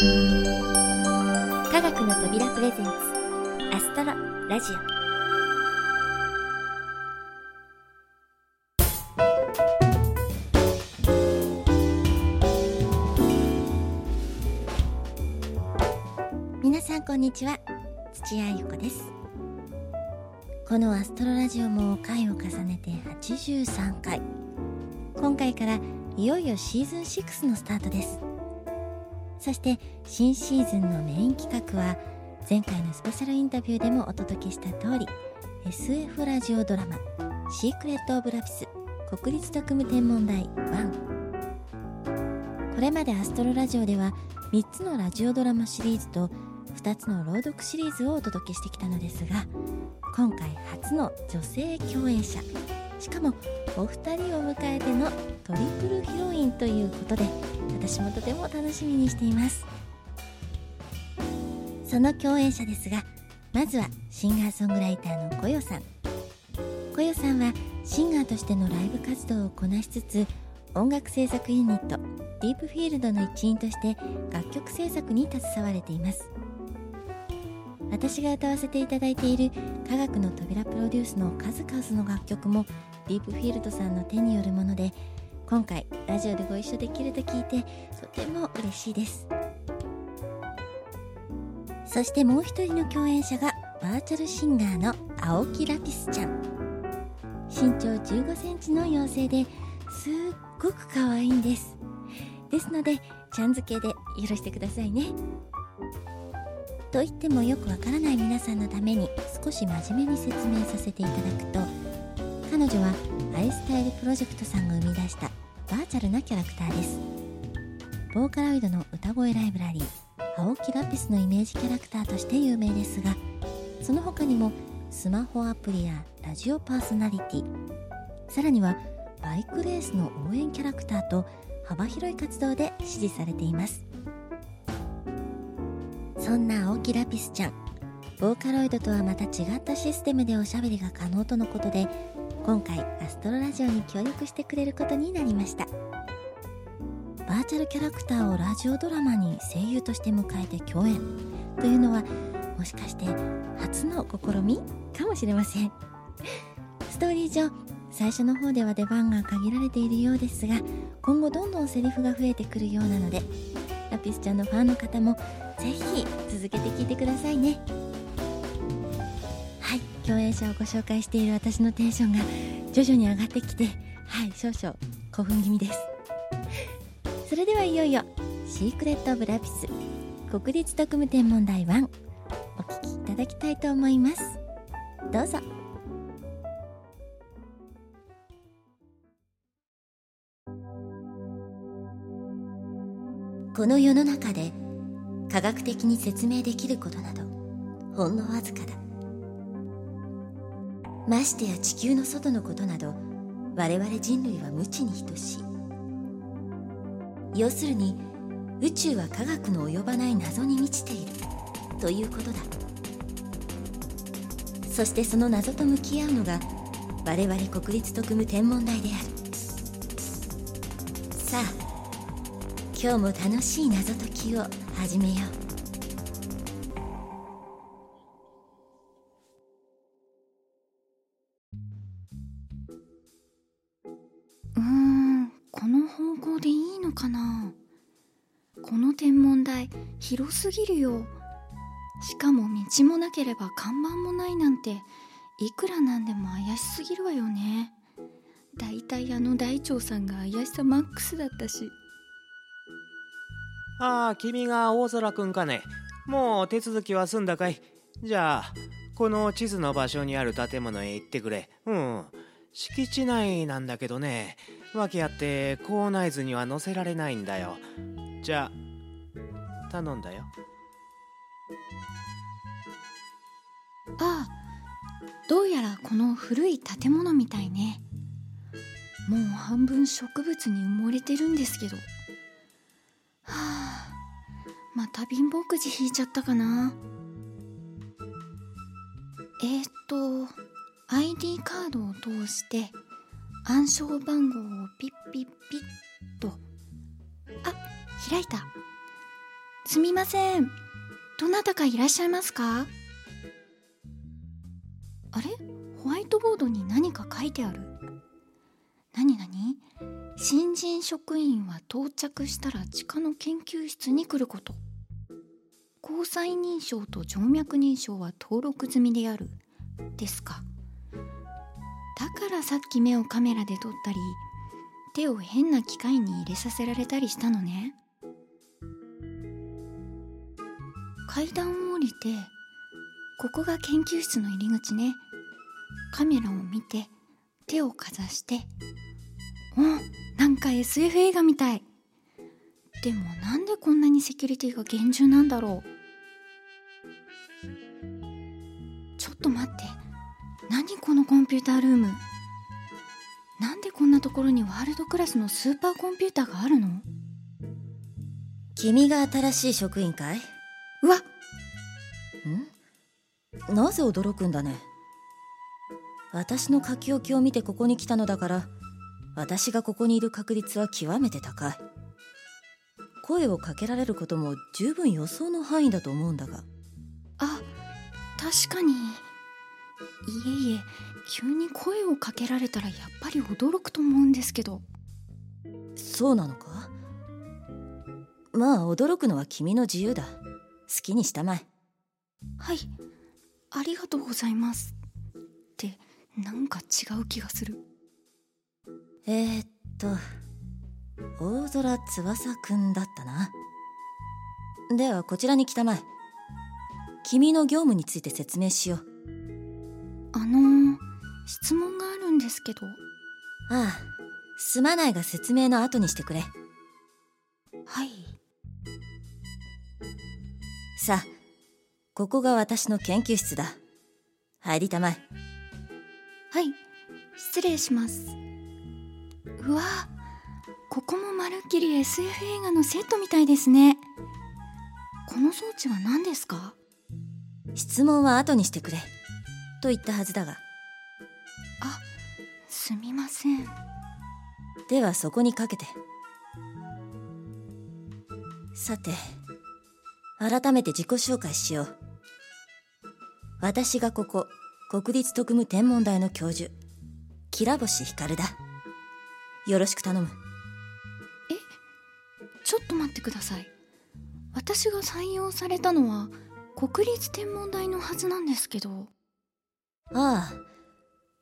科学の扉プレゼンツアストロラジオ。皆さんこんにちは。土屋ゆ子です。このアストロラジオも回を重ねて83回。今回からいよいよシーズン6のスタートです。そして新シーズンのメイン企画は前回のスペシャルインタビューでもお届けした通り SF ラジオドラマ「シークレット・オブ・ラピス国立特務天文台1」これまでアストロラジオでは3つのラジオドラマシリーズと2つの朗読シリーズをお届けしてきたのですが今回初の女性共演者。しかもお二人を迎えてのトリプルヒロインということで私もとても楽しみにしています。その共演者ですがまずはシンガーソングライターのこよさん。こよさんはシンガーとしてのライブ活動をこなしつつ音楽制作ユニットディープフィールドの一員として楽曲制作に携われています。私が歌わせていただいている科学の扉プロデュースの数々の楽曲もディープフィールドさんの手によるもので今回ラジオでご一緒できると聞いてとても嬉しいです。そしてもう一人の共演者がバーチャルシンガーの青木ラピスちゃん。身長1 5センチの妖精ですっごく可愛いんです。ですのでちゃん付けでよろしてくださいね。と言ってもよくわからない皆さんのために少し真面目に説明させていただくと彼女はアイスタイルプロジェクトさんが生み出したバーチャルなキャラクターです。ボーカロイドの歌声ライブラリー青木ラピスのイメージキャラクターとして有名ですがその他にもスマホアプリやラジオパーソナリティさらにはバイクレースの応援キャラクターと幅広い活動で支持されています。そんな青木ラピスちゃん。ボーカロイドとはまた違ったシステムでおしゃべりが可能とのことで今回アストロラジオに協力してくれることになりました。バーチャルキャラクターをラジオドラマに声優として迎えて共演。というのはもしかして初の試みかもしれません。ストーリー上最初の方では出番が限られているようですが今後どんどんセリフが増えてくるようなのでラピスちゃんのファンの方もぜひ続けて聞いてくださいね。はい共演者をご紹介している私のテンションが徐々に上がってきてはい少々興奮気味です。それではいよいよ「シークレット・オブ・ラピス国立特務天文台1」お聴きいただきたいと思います。どうぞ。この世の中で科学的に説明できることなどほんのわずかだ。ましてや地球の外のことなど我々人類は無知に等しい。要するに宇宙は科学の及ばない謎に満ちている。ということだ。そしてその謎と向き合うのが我々国立特務天文台である。今日も楽しい謎解きを始めよう。んこの方向でいいのかな？この天文台広すぎるよ。しかも道もなければ看板もないなんていくらなんでも怪しすぎるわよね。だいたいあの大腸さんが怪しさマックスだったし。ああ君が大空くんかね。もう手続きは済んだかい？じゃあこの地図の場所にある建物へ行ってくれ。うん。敷地内なんだけどね。訳あって校内図には載せられないんだよ。じゃあ頼んだよ。ああどうやらこの古い建物みたいね。もう半分植物に埋もれてるんですけど。はあ。また貧乏くじ引いちゃったかな？えー、っと ID カードを通して暗証番号をピッピッピッと。あ開いた。すみません。どなたかいらっしゃいますか？あれ？ホワイトボードに何か書いてある。何何？新人職員は到着したら地下の研究室に来ること。交際認証と静脈認証は登録済みである。ですか。だからさっき目をカメラで撮ったり手を変な機械に入れさせられたりしたのね。階段を降りてここが研究室の入り口ね。カメラを見て手をかざしておなんか SF 映画みたい。でもなんでこんなにセキュリティが厳重なんだろう。ちょっと待って。何このコンピュータールーム。なんでこんなところにワールドクラスのスーパーコンピューターがあるの？君が新しい職員かい？うわ。ん？なぜ驚くんだね？私の書き置きを見てここに来たのだから私がここにいる確率は極めて高い声をかけられることも十分予想の範囲だと思うんだが。あ確かに。いえいえ急に声をかけられたらやっぱり驚くと思うんですけど。そうなのか？まあ驚くのは君の自由だ。好きにしたまえ。はい。ありがとうございます。ってなんか違う気がする。えー、っと大空翼くんだったな。ではこちらに来たまえ。君の業務について説明しよう。あのー、質問があるんですけど。ああすまないが説明の後にしてくれ。はい。さあここが私の研究室だ。入りたまえ。はい失礼します。うわここもまるっきり SF 映画のセットみたいですね。この装置は何ですか？質問は後にしてくれ。と言ったはずだが。あすみません。ではそこにかけて。さて改めて自己紹介しよう。私がここ国立特務天文台の教授きらぼしひかるだ。よろしく頼む待ってください。私が採用されたのは国立天文台のはずなんですけど。ああ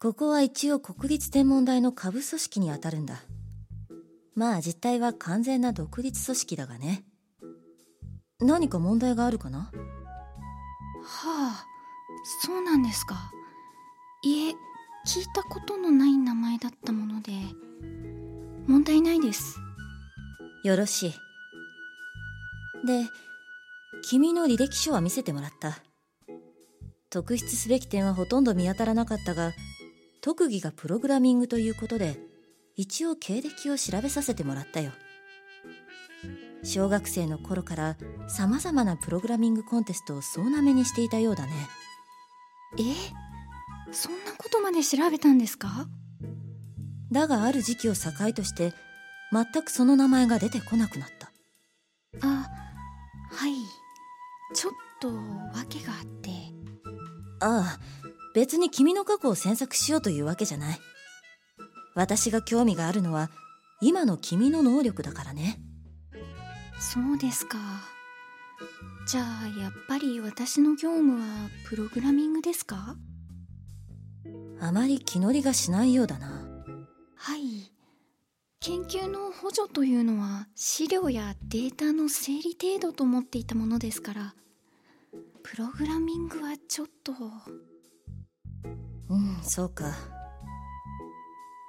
ここは一応国立天文台の下部組織にあたるんだ。まあ実態は完全な独立組織だがね。何か問題があるかな？はあそうなんですか。いえ聞いたことのない名前だったもので。問題ないです。よろしいで君の履歴書は見せてもらった。特筆すべき点はほとんど見当たらなかったが特技がプログラミングということで一応経歴を調べさせてもらったよ。小学生の頃から様々なプログラミングコンテストを総なめにしていたようだね。え？そんなことまで調べたんですか？だがある時期を境として全くその名前が出てこなくなった。あはい。ちょっと訳があって。ああ別に君の過去を詮索しようというわけじゃない。私が興味があるのは今の君の能力だからね。そうですか。じゃあやっぱり私の業務はプログラミングですか？あまり気乗りがしないようだな。はい研究の補助というのは資料やデータの整理程度と思っていたものですからプログラミングはちょっと。うんそうか。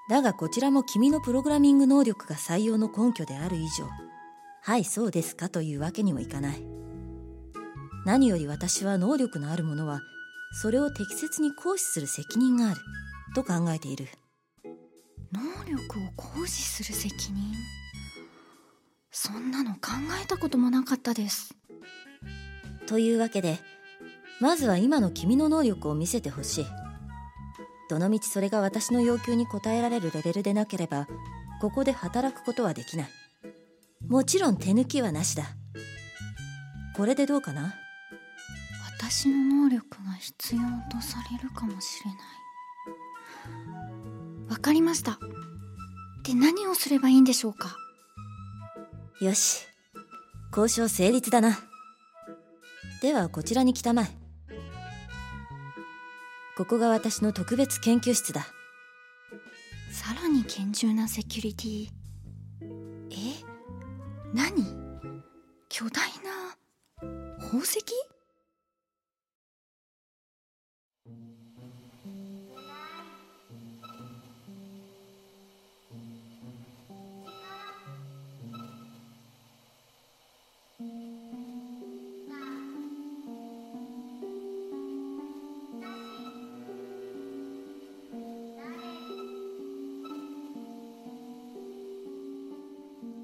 だがこちらも君のプログラミング能力が採用の根拠である以上はいそうですかというわけにもいかない。何より私は能力のある者はそれを適切に行使する責任があると考えている。能力を行使する責任？そんなの考えたこともなかったです。というわけでまずは今の君の能力を見せてほしい。どのみちそれが私の要求に応えられるレベルでなければここで働くことはできない。もちろん手抜きはなしだ。これでどうかな？私の能力が必要とされるかもしれないわかりました。で何をすればいいんでしょうか？よし。交渉成立だな。ではこちらに来たまえ。ここが私の特別研究室だ。さらに厳重なセキュリティ。え？何？巨大な宝石？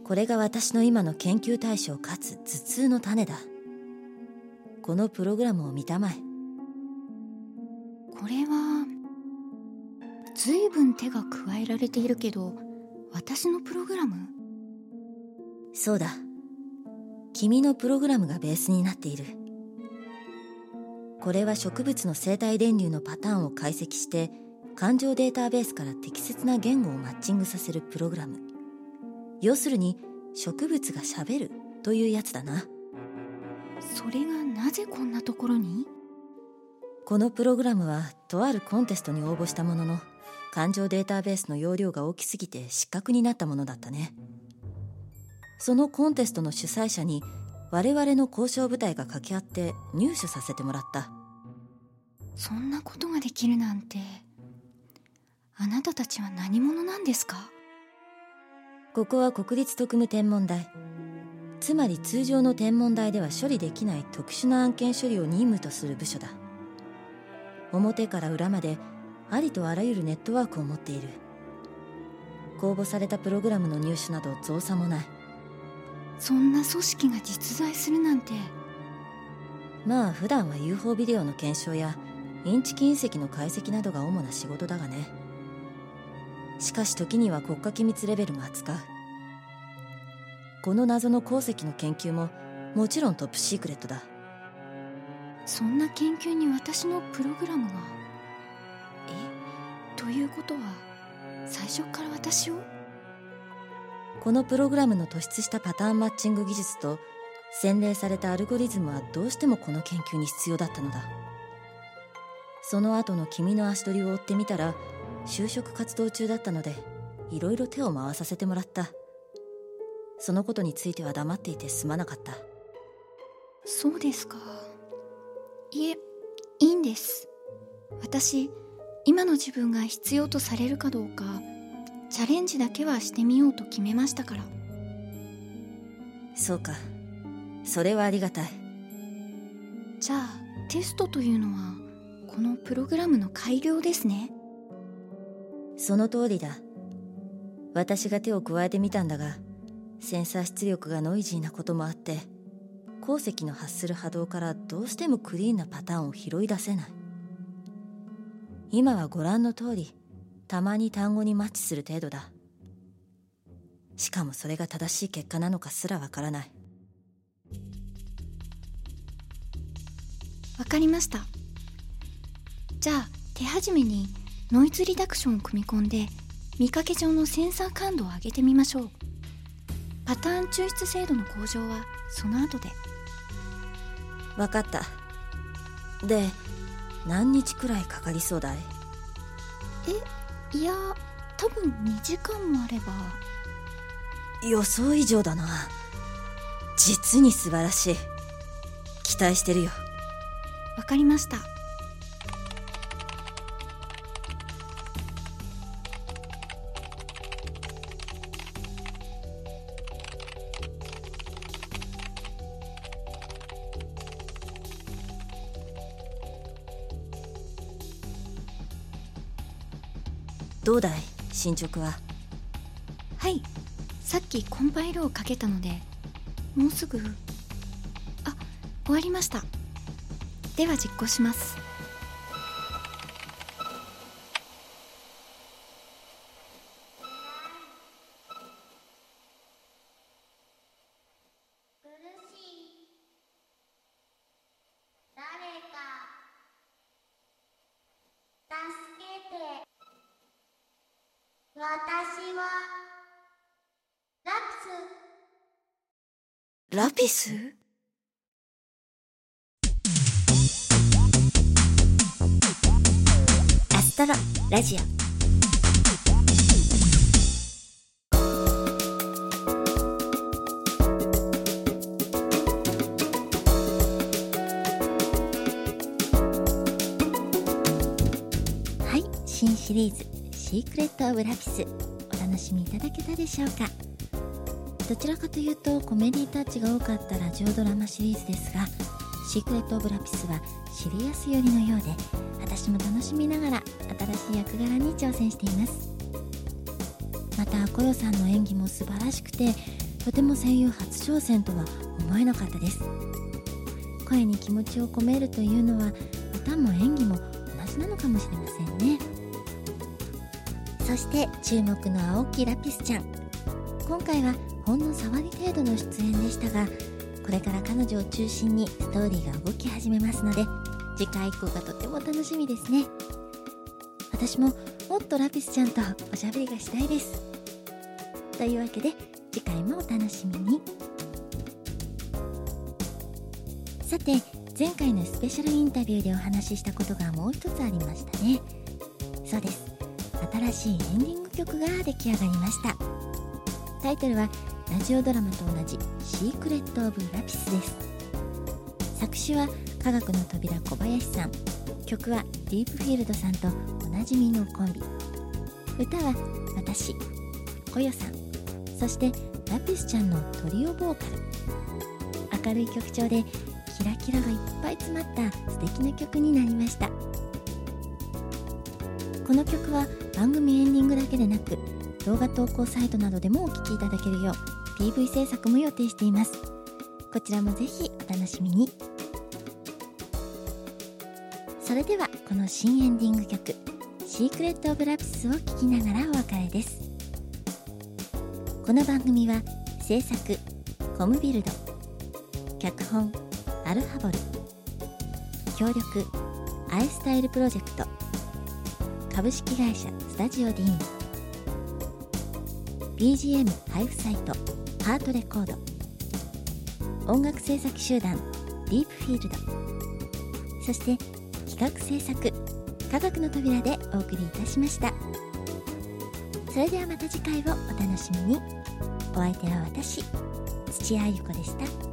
これが私の今の研究対象かつ頭痛の種だ。このプログラムを見たまえ。これは随分手が加えられているけど私のプログラム？そうだ。君のプログラムがベースになっている。これは植物の生態電流のパターンを解析して感情データベースから適切な言語をマッチングさせるプログラム要するに植物がしゃべるというやつだな。それがなぜこんなところに？このプログラムはとあるコンテストに応募したものの感情データベースの容量が大きすぎて失格になったものだったね。そのコンテストの主催者に我々の交渉部隊が掛け合って入手させてもらった。そんなことができるなんて。あなたたちは何者なんですか？ここは国立特務天文台。つまり通常の天文台では処理できない特殊な案件処理を任務とする部署だ。表から裏までありとあらゆるネットワークを持っている。公募されたプログラムの入手など造作もない。そんな組織が実在するなんて。まあ普段は UFO ビデオの検証やインチキ隕石の解析などが主な仕事だがねしかし時には国家機密レベルも扱う。この謎の鉱石の研究ももちろんトップシークレットだ。そんな研究に私のプログラムがえ？ということは最初から私を？このプログラムの突出したパターンマッチング技術と洗練されたアルゴリズムはどうしてもこの研究に必要だったのだ。その後の君の足取りを追ってみたら就職活動中だったのでいろいろ手を回させてもらった。そのことについては黙っていてすまなかった。そうですか。いえいいんです。私今の自分が必要とされるかどうかチャレンジだけはしてみようと決めましたから。そうか。それはありがたい。じゃあテストというのはこのプログラムの改良ですねその通りだ。私が手を加えてみたんだがセンサー出力がノイジーなこともあって鉱石の発する波動からどうしてもクリーンなパターンを拾い出せない。今はご覧の通りたまに単語にマッチする程度だ。しかもそれが正しい結果なのかすらわからない。わかりました。じゃあ手始めにノイズリダクションを組み込んで見かけ上のセンサー感度を上げてみましょう。パターン抽出精度の向上はその後で。わかった。で何日くらいかかりそうだい？えいや多分2時間もあれば。予想以上だな。実に素晴らしい。期待してるよ。わかりました進捗は。はい。さっきコンパイルをかけたのでもうすぐ。あ終わりました。では実行します。ラピスアストロラジオ。はい新シリーズ「シークレット・オブ・ラピス」お楽しみいただけたでしょうか？どちらかというとコメディータッチが多かったラジオドラマシリーズですが「シークレット・オブ・ラピス」はシリアス寄りのようで私も楽しみながら新しい役柄に挑戦しています。またコヨさんの演技も素晴らしくてとても声優初挑戦とは思えなかったです。声に気持ちを込めるというのは歌も演技も同じなのかもしれませんね。そして注目の青木ラピスちゃん。今回はほんの触り程度の出演でしたがこれから彼女を中心にストーリーが動き始めますので次回以降がとても楽しみですね。私ももっとラピスちゃんとおしゃべりがしたいです。というわけで次回もお楽しみに。さて前回のスペシャルインタビューでお話ししたことがもう一つありましたね。そうです。新しいエンディング曲が出来上がりました。タイトルはラジオドラマと同じ「シークレット・オブ・ラピス」です。作詞は科学の扉小林さん。曲はディープフィールドさんとおなじみのコンビ。歌は私コヨさん。そしてラピスちゃんのトリオボーカル。明るい曲調でキラキラがいっぱい詰まった素敵な曲になりました。この曲は番組エンディングだけでなく動画投稿サイトなどでもお聴きいただけるよう PV 制作も予定しています。こちらもぜひお楽しみに。それではこの新エンディング曲「シークレット・オブ・ラピス」を聴きながらお別れです。この番組は制作コムビルド脚本アルハボル協力アイスタイルプロジェクト株式会社スタジオディーン BGM 配布サイトハートレコード。音楽制作集団ディープフィールド。そして企画制作科学の扉でお送りいたしました。それではまた次回をお楽しみに。お相手は私土屋ゆ子でした。